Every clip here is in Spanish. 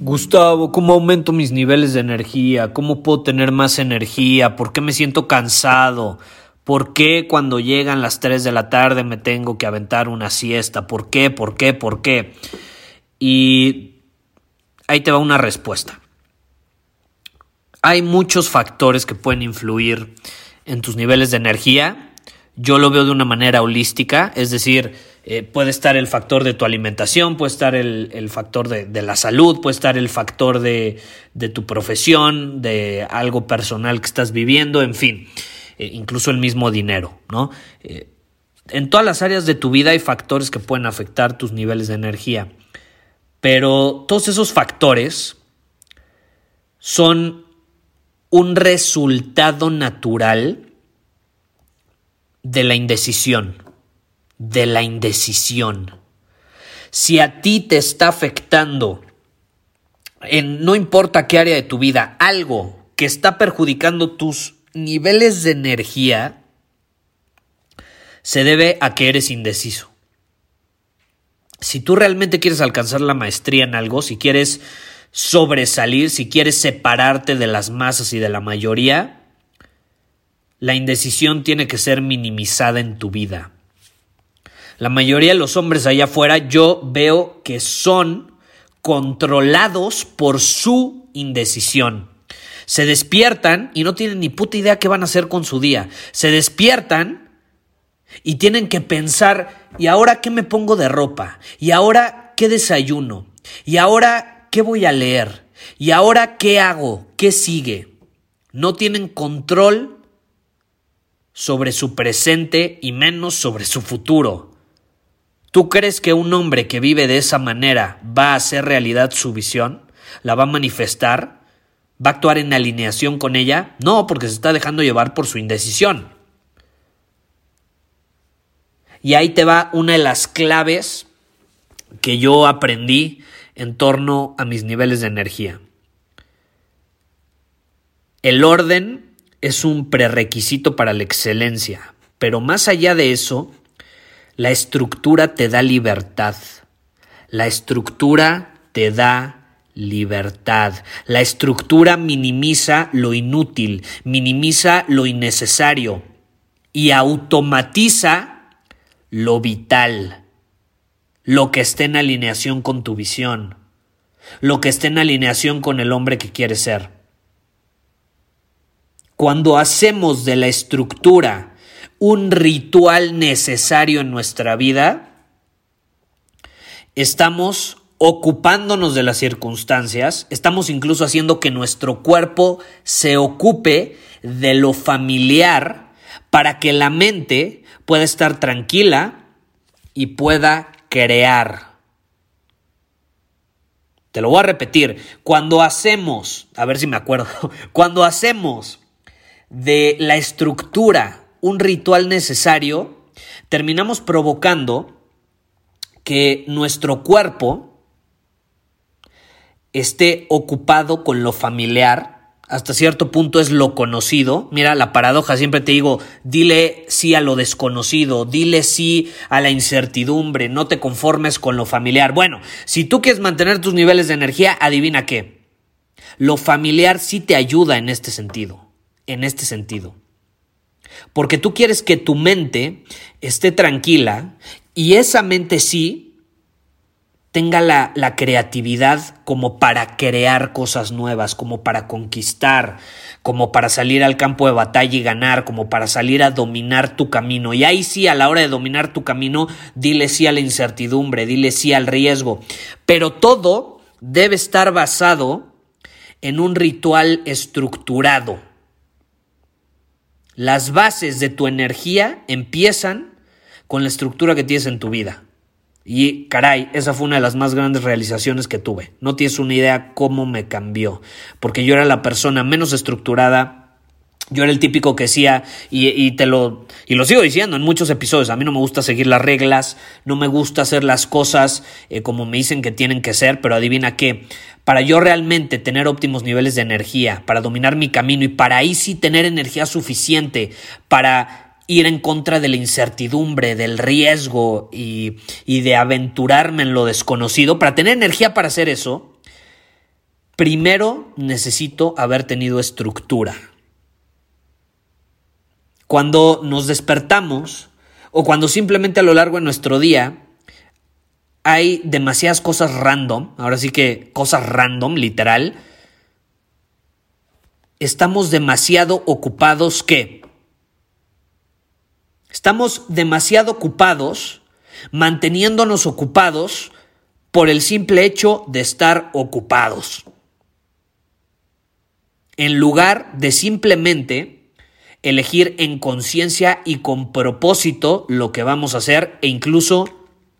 Gustavo, ¿cómo aumento mis niveles de energía? ¿Cómo puedo tener más energía? ¿Por qué me siento cansado? ¿Por qué cuando llegan las 3 de la tarde me tengo que aventar una siesta? ¿Por qué? ¿Por qué? ¿Por qué? Y ahí te va una respuesta. Hay muchos factores que pueden influir en tus niveles de energía. Yo lo veo de una manera holística, es decir, eh, puede estar el factor de tu alimentación, puede estar el, factor de, la salud, puede estar el factor de, tu profesión, de algo personal que estás viviendo, en fin, eh, incluso el mismo dinero, ¿no? Eh, en todas las áreas de tu vida hay factores que pueden afectar tus niveles de energía, pero todos esos factores son un resultado natural de la indecisión de la indecisión. Si a ti te está afectando en no importa qué área de tu vida, algo que está perjudicando tus niveles de energía, se debe a que eres indeciso. Si tú realmente quieres alcanzar la maestría en algo, si quieres sobresalir, si quieres separarte de las masas y de la mayoría, la indecisión tiene que ser minimizada en tu vida. La mayoría de los hombres allá afuera yo veo que son controlados por su indecisión. Se despiertan y no tienen ni puta idea qué van a hacer con su día. Se despiertan y tienen que pensar, ¿y ahora qué me pongo de ropa? ¿Y ahora qué desayuno? ¿Y ahora qué voy a leer? ¿Y ahora qué hago? ¿Qué sigue? No tienen control sobre su presente y menos sobre su futuro. ¿Tú crees que un hombre que vive de esa manera va a hacer realidad su visión? ¿La va a manifestar? ¿Va a actuar en alineación con ella? No, porque se está dejando llevar por su indecisión. Y ahí te va una de las claves que yo aprendí en torno a mis niveles de energía. El orden es un prerequisito para la excelencia, pero más allá de eso, la estructura te da libertad. La estructura te da libertad. La estructura minimiza lo inútil, minimiza lo innecesario y automatiza lo vital, lo que esté en alineación con tu visión, lo que esté en alineación con el hombre que quieres ser. Cuando hacemos de la estructura un ritual necesario en nuestra vida, estamos ocupándonos de las circunstancias, estamos incluso haciendo que nuestro cuerpo se ocupe de lo familiar para que la mente pueda estar tranquila y pueda crear. Te lo voy a repetir, cuando hacemos, a ver si me acuerdo, cuando hacemos de la estructura un ritual necesario, terminamos provocando que nuestro cuerpo esté ocupado con lo familiar, hasta cierto punto es lo conocido. Mira, la paradoja, siempre te digo, dile sí a lo desconocido, dile sí a la incertidumbre, no te conformes con lo familiar. Bueno, si tú quieres mantener tus niveles de energía, adivina qué. Lo familiar sí te ayuda en este sentido, en este sentido. Porque tú quieres que tu mente esté tranquila y esa mente sí tenga la, la, creatividad como para crear cosas nuevas, como para conquistar, como para salir al campo de batalla y ganar, como para salir a dominar tu camino. Y ahí sí, a la hora de dominar tu camino, dile sí a la incertidumbre, dile sí al riesgo. Pero todo debe estar basado en un ritual estructurado. Las bases de tu energía empiezan con la estructura que tienes en tu vida. Y caray, esa fue una de las más grandes realizaciones que tuve. No tienes una idea cómo me cambió, porque yo era la persona menos estructurada. Yo era el típico que decía, y, te lo, y lo sigo diciendo en muchos episodios, a mí no me gusta seguir las reglas, no me gusta hacer las cosas eh, como me dicen que tienen que ser, pero adivina qué, para yo realmente tener óptimos niveles de energía, para dominar mi camino y para ahí sí tener energía suficiente para ir en contra de la incertidumbre, del riesgo y, y, de aventurarme en lo desconocido, para tener energía para hacer eso, primero necesito haber tenido estructura. Cuando nos despertamos o cuando simplemente a lo largo de nuestro día hay demasiadas cosas random, ahora sí que cosas random, literal, estamos demasiado ocupados que Estamos demasiado ocupados, manteniéndonos ocupados por el simple hecho de estar ocupados. En lugar de simplemente elegir en conciencia y con propósito lo que vamos a hacer e incluso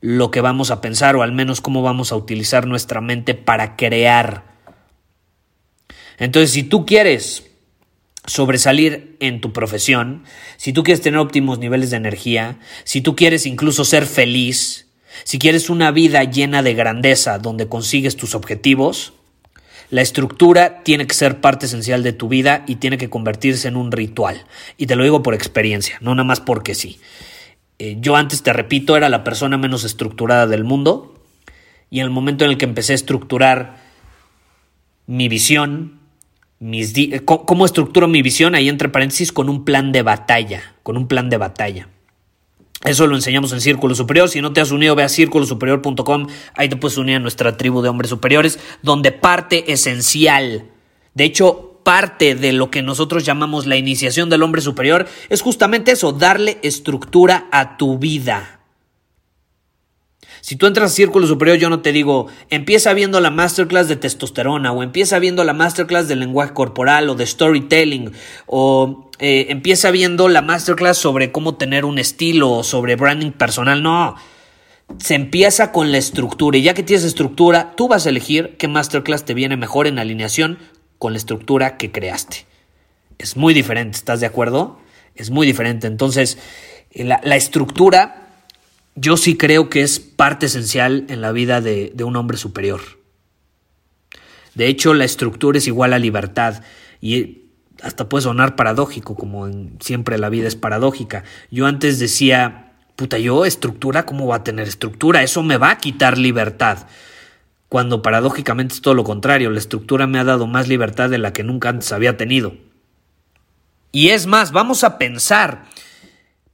lo que vamos a pensar o al menos cómo vamos a utilizar nuestra mente para crear. Entonces, si tú quieres sobresalir en tu profesión, si tú quieres tener óptimos niveles de energía, si tú quieres incluso ser feliz, si quieres una vida llena de grandeza donde consigues tus objetivos, la estructura tiene que ser parte esencial de tu vida y tiene que convertirse en un ritual. Y te lo digo por experiencia, no nada más porque sí. Eh, yo antes, te repito, era la persona menos estructurada del mundo y en el momento en el que empecé a estructurar mi visión, mis eh, cómo estructuro mi visión, ahí entre paréntesis, con un plan de batalla, con un plan de batalla. Eso lo enseñamos en Círculo Superior. Si no te has unido, ve a círculosuperior.com. Ahí te puedes unir a nuestra tribu de hombres superiores, donde parte esencial, de hecho, parte de lo que nosotros llamamos la iniciación del hombre superior, es justamente eso, darle estructura a tu vida. Si tú entras a Círculo Superior, yo no te digo, empieza viendo la masterclass de testosterona, o empieza viendo la masterclass de lenguaje corporal, o de storytelling, o eh, empieza viendo la masterclass sobre cómo tener un estilo, o sobre branding personal. No. Se empieza con la estructura, y ya que tienes estructura, tú vas a elegir qué masterclass te viene mejor en alineación con la estructura que creaste. Es muy diferente, ¿estás de acuerdo? Es muy diferente. Entonces, la, la estructura yo sí creo que es parte esencial en la vida de, un hombre superior. De hecho, la estructura es igual a libertad y hasta puede sonar paradójico, como siempre la vida es paradójica. Yo antes decía, puta, yo estructura, ¿cómo va a tener estructura? Eso me va a quitar libertad. Cuando paradójicamente es todo lo contrario, la estructura me ha dado más libertad de la que nunca antes había tenido. Y es más, vamos a pensar,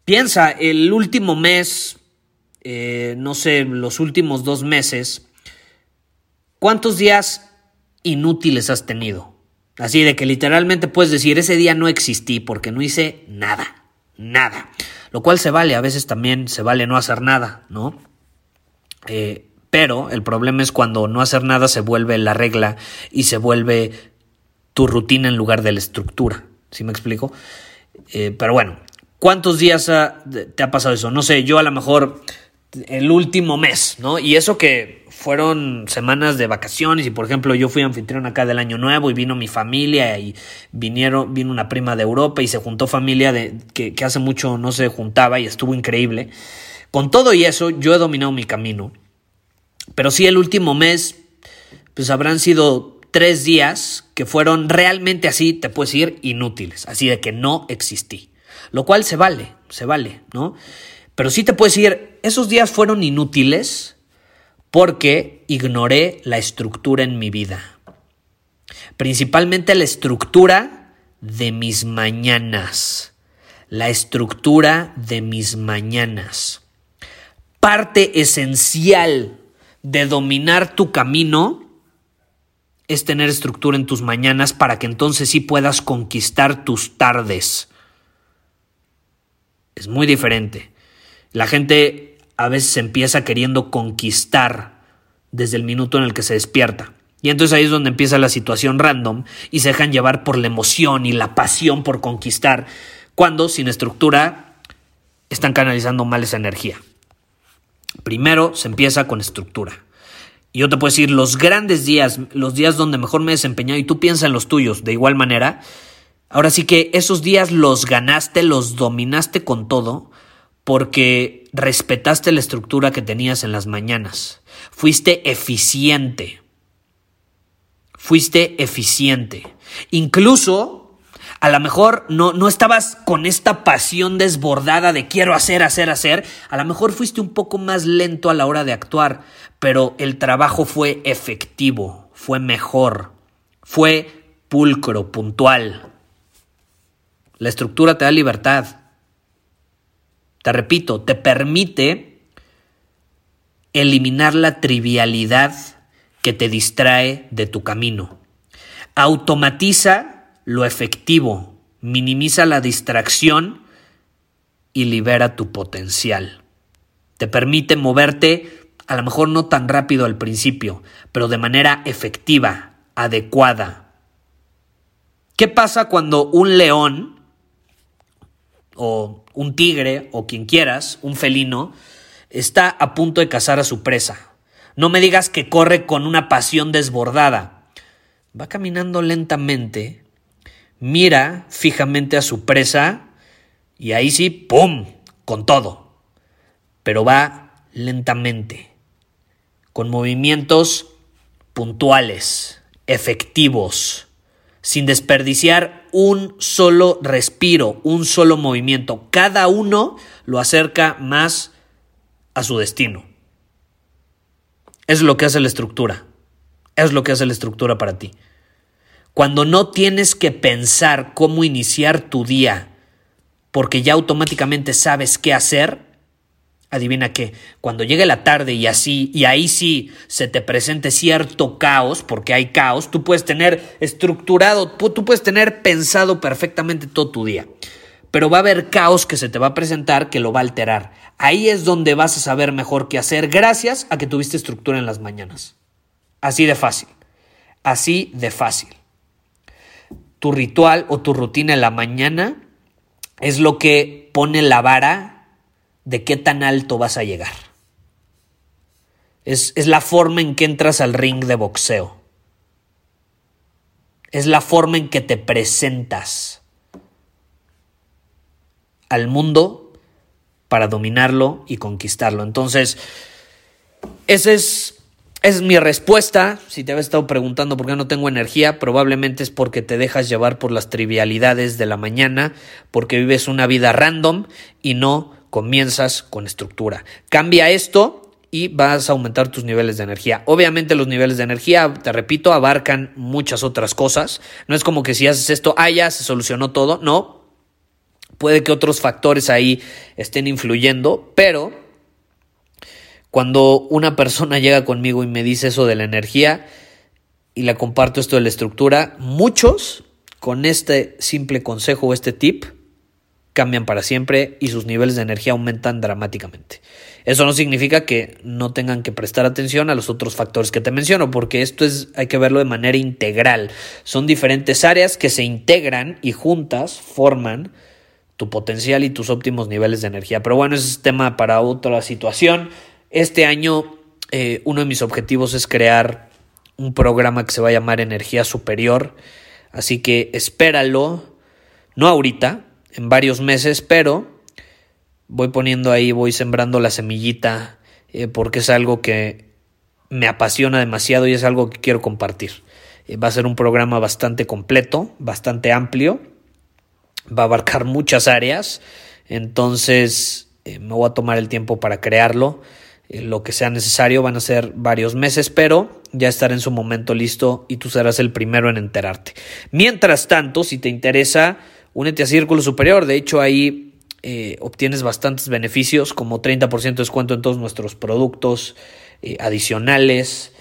piensa, el último mes, eh, no sé, los últimos dos meses, ¿cuántos días inútiles has tenido? Así de que literalmente puedes decir, ese día no existí porque no hice nada, nada. Lo cual se vale, a veces también se vale no hacer nada, ¿no? Eh, pero el problema es cuando no hacer nada se vuelve la regla y se vuelve tu rutina en lugar de la estructura. ¿Sí me explico? Eh, pero bueno, ¿cuántos días te ha pasado eso? No sé, yo a lo mejor el último mes, ¿no? Y eso que fueron semanas de vacaciones y por ejemplo yo fui anfitrión acá del año nuevo y vino mi familia y vinieron, vino una prima de Europa y se juntó familia de, que, hace mucho no se juntaba y estuvo increíble. Con todo y eso yo he dominado mi camino. Pero sí el último mes pues habrán sido tres días que fueron realmente así, te puedes decir, inútiles, así de que no existí. Lo cual se vale, se vale, ¿no? Pero sí te puedes decir, esos días fueron inútiles porque ignoré la estructura en mi vida. Principalmente la estructura de mis mañanas. La estructura de mis mañanas. Parte esencial de dominar tu camino es tener estructura en tus mañanas para que entonces sí puedas conquistar tus tardes. Es muy diferente. La gente a veces empieza queriendo conquistar desde el minuto en el que se despierta. Y entonces ahí es donde empieza la situación random y se dejan llevar por la emoción y la pasión por conquistar, cuando sin estructura están canalizando mal esa energía. Primero se empieza con estructura. Y yo te puedo decir, los grandes días, los días donde mejor me he desempeñado, y tú piensas en los tuyos de igual manera, ahora sí que esos días los ganaste, los dominaste con todo, porque respetaste la estructura que tenías en las mañanas. Fuiste eficiente. Fuiste eficiente. Incluso a lo mejor no, no estabas con esta pasión desbordada de quiero hacer, hacer, hacer. A lo mejor fuiste un poco más lento a la hora de actuar, pero el trabajo fue efectivo, fue mejor, fue pulcro, puntual. La estructura te da libertad. Te repito, te permite eliminar la trivialidad que te distrae de tu camino. Automatiza lo efectivo, minimiza la distracción y libera tu potencial. Te permite moverte a lo mejor no tan rápido al principio, pero de manera efectiva, adecuada. ¿Qué pasa cuando un león o un tigre o quien quieras, un felino, está a punto de cazar a su presa? No me digas que corre con una pasión desbordada. Va caminando lentamente mira fijamente a su presa y ahí sí, ¡pum!, con todo. Pero va lentamente, con movimientos puntuales, efectivos, sin desperdiciar un solo respiro, un solo movimiento. Cada uno lo acerca más a su destino. Es lo que hace la estructura. Es lo que hace la estructura para ti. Cuando no tienes que pensar cómo iniciar tu día porque ya automáticamente sabes qué hacer, adivina qué, cuando llegue la tarde y así, y ahí sí se te presente cierto caos, porque hay caos, tú puedes tener estructurado, tú puedes tener pensado perfectamente todo tu día, pero va a haber caos que se te va a presentar que lo va a alterar. Ahí es donde vas a saber mejor qué hacer gracias a que tuviste estructura en las mañanas. Así de fácil, así de fácil tu ritual o tu rutina en la mañana es lo que pone la vara de qué tan alto vas a llegar. Es, es, la forma en que entras al ring de boxeo. Es la forma en que te presentas al mundo para dominarlo y conquistarlo. Entonces, ese es es mi respuesta. Si te habías estado preguntando por qué no tengo energía, probablemente es porque te dejas llevar por las trivialidades de la mañana, porque vives una vida random y no comienzas con estructura. Cambia esto y vas a aumentar tus niveles de energía. Obviamente los niveles de energía, te repito, abarcan muchas otras cosas. No es como que si haces esto, ah, ya se solucionó todo. No. Puede que otros factores ahí estén influyendo, pero cuando una persona llega conmigo y me dice eso de la energía y le comparto esto de la estructura, muchos con este simple consejo o este tip cambian para siempre y sus niveles de energía aumentan dramáticamente. Eso no significa que no tengan que prestar atención a los otros factores que te menciono, porque esto es hay que verlo de manera integral. Son diferentes áreas que se integran y juntas forman tu potencial y tus óptimos niveles de energía. Pero bueno, ese es tema para otra situación. Este año eh, uno de mis objetivos es crear un programa que se va a llamar Energía Superior, así que espéralo, no ahorita, en varios meses, pero voy poniendo ahí, voy sembrando la semillita, eh, porque es algo que me apasiona demasiado y es algo que quiero compartir. Eh, va a ser un programa bastante completo, bastante amplio, va a abarcar muchas áreas, entonces me voy a tomar el tiempo para crearlo. Eh, lo que sea necesario, van a ser varios meses, pero ya estará en su momento listo y tú serás el primero en enterarte. Mientras tanto, si te interesa, únete a Círculo Superior, de hecho ahí eh, obtienes bastantes beneficios, como 30% de descuento en todos nuestros productos, eh, adicionales,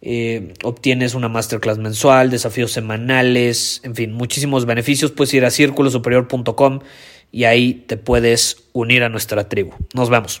eh, obtienes una masterclass mensual, desafíos semanales, en fin, muchísimos beneficios. Puedes ir a círculosuperior.com y ahí te puedes unir a nuestra tribu. Nos vemos.